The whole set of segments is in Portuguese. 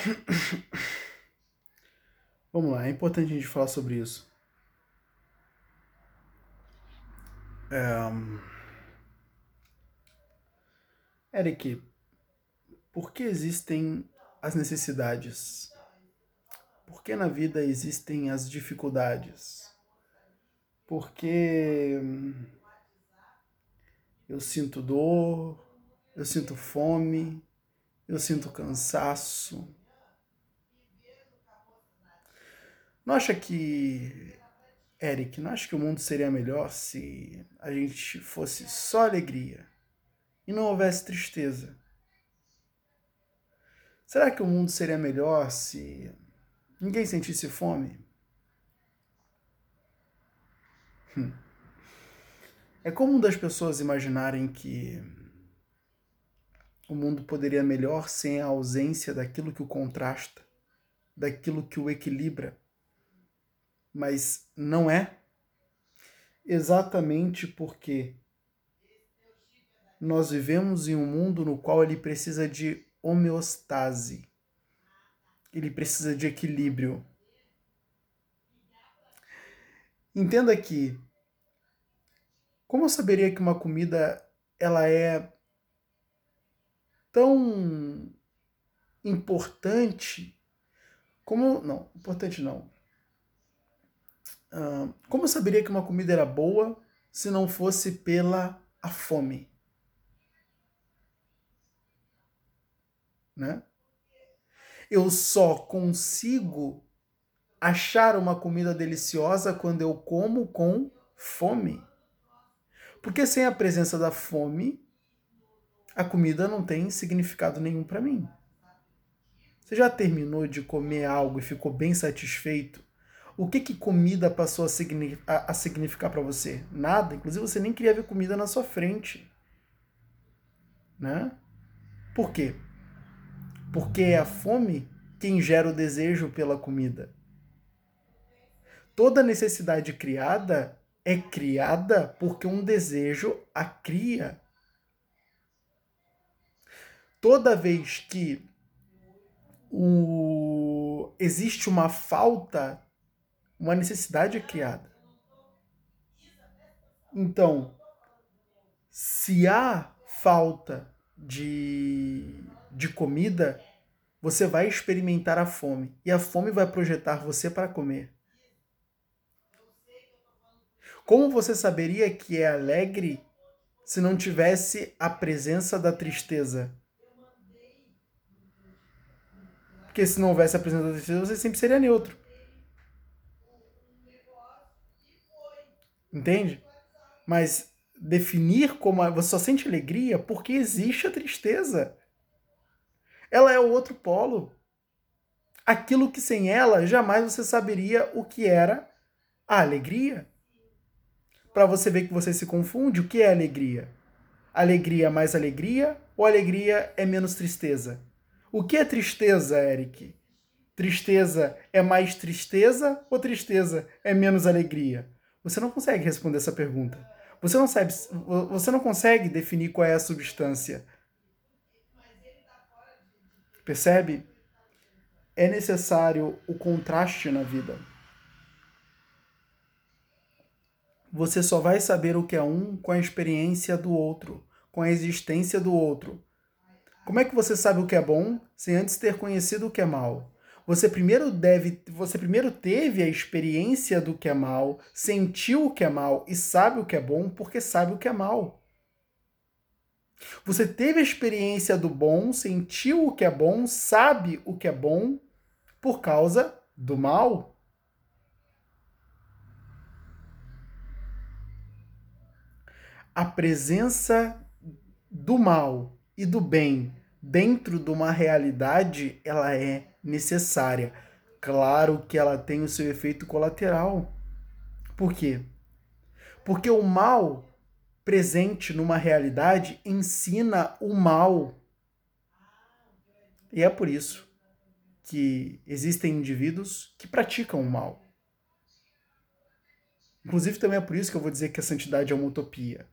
Vamos lá, é importante a gente falar sobre isso. É... Eric, por que existem as necessidades? Por que na vida existem as dificuldades? Porque eu sinto dor, eu sinto fome, eu sinto cansaço. Não acha que, Eric, não acha que o mundo seria melhor se a gente fosse só alegria e não houvesse tristeza? Será que o mundo seria melhor se ninguém sentisse fome? Hum. É comum das pessoas imaginarem que o mundo poderia melhor sem a ausência daquilo que o contrasta, daquilo que o equilibra. Mas não é exatamente porque nós vivemos em um mundo no qual ele precisa de homeostase. Ele precisa de equilíbrio. Entenda que como eu saberia que uma comida ela é tão importante como não, importante não. Uh, como eu saberia que uma comida era boa se não fosse pela a fome? né? Eu só consigo achar uma comida deliciosa quando eu como com fome. Porque sem a presença da fome, a comida não tem significado nenhum para mim. Você já terminou de comer algo e ficou bem satisfeito? O que que comida passou a, significar para você? Nada. Inclusive você nem queria ver comida na sua frente, né? Por quê? porque é a fome quem gera o desejo pela comida. Toda necessidade criada é criada porque um desejo a cria. Toda vez que o... existe uma falta, uma necessidade é criada. Então, se há falta de de comida, você vai experimentar a fome. E a fome vai projetar você para comer. Como você saberia que é alegre se não tivesse a presença da tristeza? Porque se não houvesse a presença da tristeza, você sempre seria neutro. Entende? Mas definir como você só sente alegria porque existe a tristeza. Ela é o outro polo. Aquilo que sem ela jamais você saberia o que era a alegria. Para você ver que você se confunde, o que é alegria? Alegria é mais alegria ou alegria é menos tristeza? O que é tristeza, Eric? Tristeza é mais tristeza ou tristeza é menos alegria? Você não consegue responder essa pergunta. Você não sabe, você não consegue definir qual é a substância. Percebe? É necessário o contraste na vida. Você só vai saber o que é um com a experiência do outro, com a existência do outro. Como é que você sabe o que é bom sem antes ter conhecido o que é mal? Você primeiro deve, você primeiro teve a experiência do que é mal, sentiu o que é mal e sabe o que é bom porque sabe o que é mal. Você teve a experiência do bom, sentiu o que é bom, sabe o que é bom por causa do mal. A presença do mal e do bem dentro de uma realidade, ela é necessária. Claro que ela tem o seu efeito colateral. Por quê? Porque o mal presente numa realidade ensina o mal. E é por isso que existem indivíduos que praticam o mal. Inclusive, também é por isso que eu vou dizer que a santidade é uma utopia.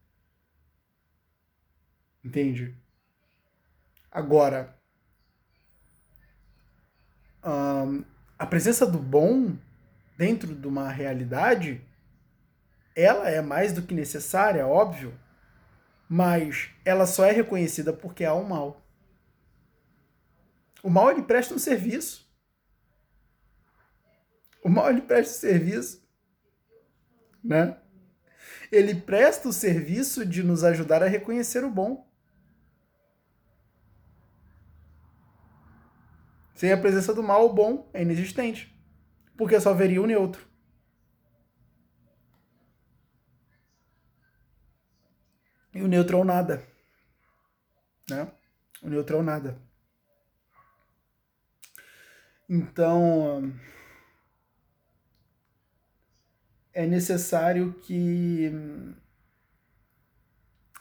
Entende? Agora, um, a presença do bom dentro de uma realidade, ela é mais do que necessária, óbvio, mas ela só é reconhecida porque há um mal. O mal ele presta um serviço. O mal ele presta um serviço, né? Ele presta o serviço de nos ajudar a reconhecer o bom. Sem a presença do mal, o bom é inexistente. Porque só haveria o neutro. E o neutro é o nada. Né? O neutro é o nada. Então, é necessário que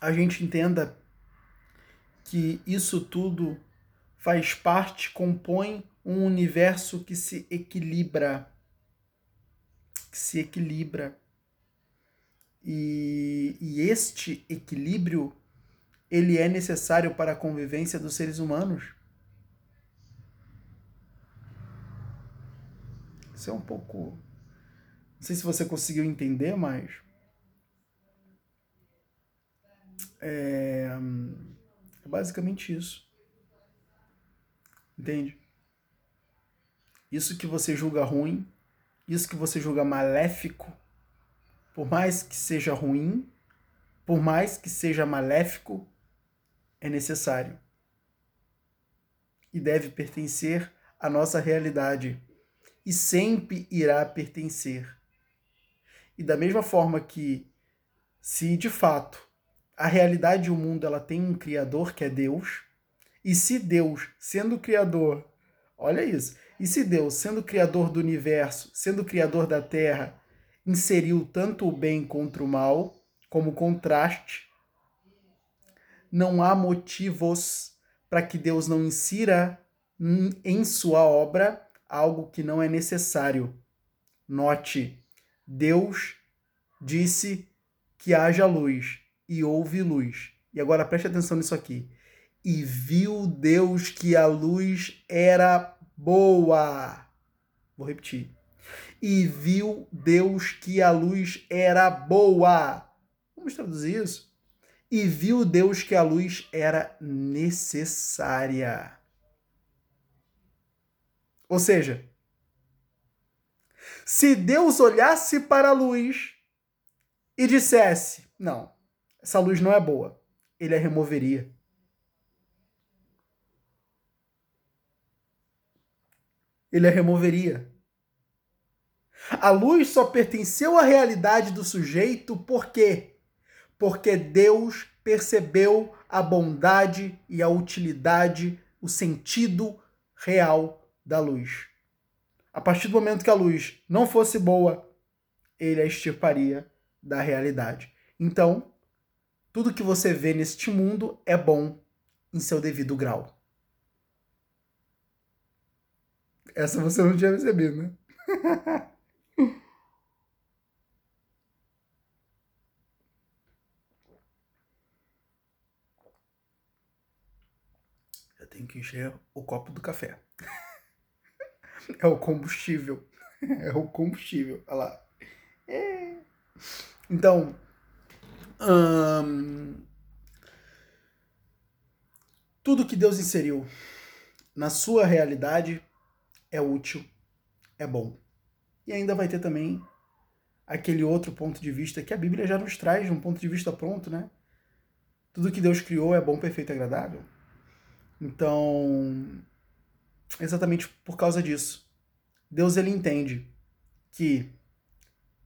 a gente entenda que isso tudo faz parte, compõe um universo que se equilibra. Que se equilibra. E, e este equilíbrio ele é necessário para a convivência dos seres humanos. Isso é um pouco. Não sei se você conseguiu entender, mas. É, é basicamente isso. Entende? Isso que você julga ruim, isso que você julga maléfico, por mais que seja ruim, por mais que seja maléfico, é necessário. E deve pertencer à nossa realidade. E sempre irá pertencer. E da mesma forma que, se de fato a realidade e o mundo ela tem um Criador que é Deus, e se Deus, sendo Criador, olha isso, e se Deus, sendo Criador do universo, sendo Criador da Terra, inseriu tanto o bem contra o mal, como contraste. Não há motivos para que Deus não insira em sua obra algo que não é necessário. Note, Deus disse que haja luz e houve luz. E agora preste atenção nisso aqui. E viu Deus que a luz era boa. Vou repetir e viu Deus que a luz era boa. Vamos traduzir isso? E viu Deus que a luz era necessária. Ou seja, se Deus olhasse para a luz e dissesse: Não, essa luz não é boa, ele a removeria. Ele a removeria. A luz só pertenceu à realidade do sujeito por quê? Porque Deus percebeu a bondade e a utilidade, o sentido real da luz. A partir do momento que a luz não fosse boa, ele a extirparia da realidade. Então, tudo que você vê neste mundo é bom em seu devido grau. Essa você não tinha percebido, né? Eu tenho que encher o copo do café. é o combustível. É o combustível. Olha lá. É. Então, hum, tudo que Deus inseriu na sua realidade é útil, é bom. E ainda vai ter também aquele outro ponto de vista que a Bíblia já nos traz, um ponto de vista pronto, né? Tudo que Deus criou é bom, perfeito e agradável. Então, exatamente por causa disso, Deus ele entende que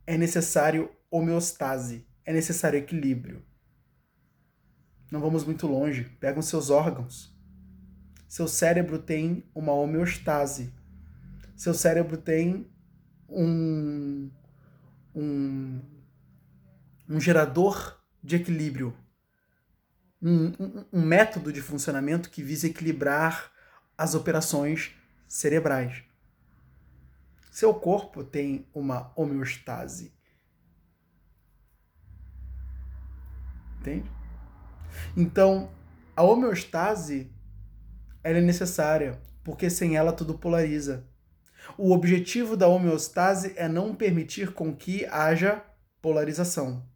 é necessário homeostase, é necessário equilíbrio. Não vamos muito longe, pegam seus órgãos. Seu cérebro tem uma homeostase. Seu cérebro tem um, um, um gerador de equilíbrio um, um, um método de funcionamento que visa equilibrar as operações cerebrais. Seu corpo tem uma homeostase. Entende? Então, a homeostase ela é necessária, porque sem ela tudo polariza. O objetivo da homeostase é não permitir com que haja polarização.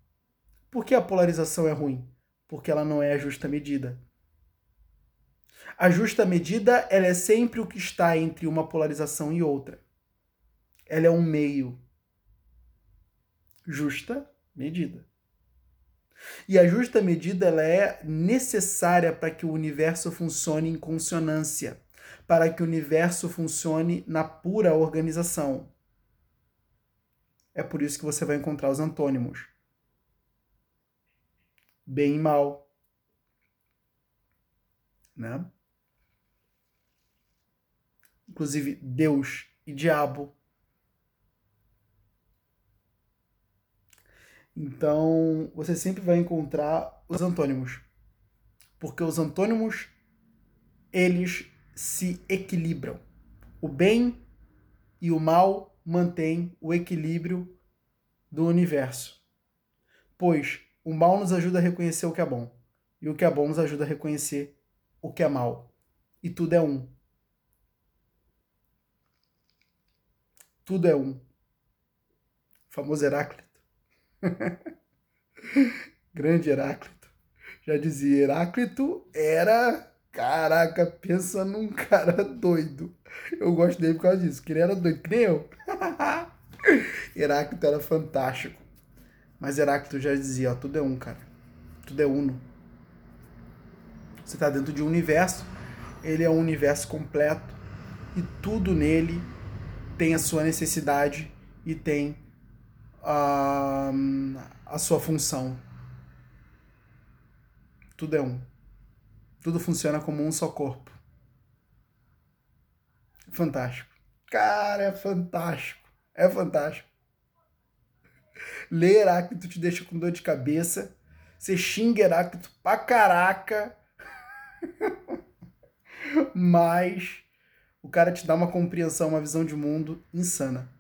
Por que a polarização é ruim? Porque ela não é a justa medida. A justa medida ela é sempre o que está entre uma polarização e outra. Ela é um meio. Justa medida. E a justa medida ela é necessária para que o universo funcione em consonância, para que o universo funcione na pura organização. É por isso que você vai encontrar os antônimos. Bem e mal. Né? Inclusive Deus e diabo Então, você sempre vai encontrar os antônimos. Porque os antônimos, eles se equilibram. O bem e o mal mantêm o equilíbrio do universo. Pois o mal nos ajuda a reconhecer o que é bom. E o que é bom nos ajuda a reconhecer o que é mal. E tudo é um. Tudo é um. O famoso Heráclito. Grande Heráclito. Já dizia, Heráclito era. Caraca, pensa num cara doido. Eu gosto dele por causa disso, que ele era doido, que nem eu. Heráclito era fantástico. Mas Heráclito já dizia, ó, tudo é um, cara. Tudo é uno. Você está dentro de um universo, ele é um universo completo e tudo nele tem a sua necessidade e tem a, a sua função. Tudo é um. Tudo funciona como um só corpo. Fantástico. Cara, é fantástico. É fantástico. Ler Heráclito te deixa com dor de cabeça. Você xinga Heráclito pra caraca. Mas o cara te dá uma compreensão, uma visão de mundo insana.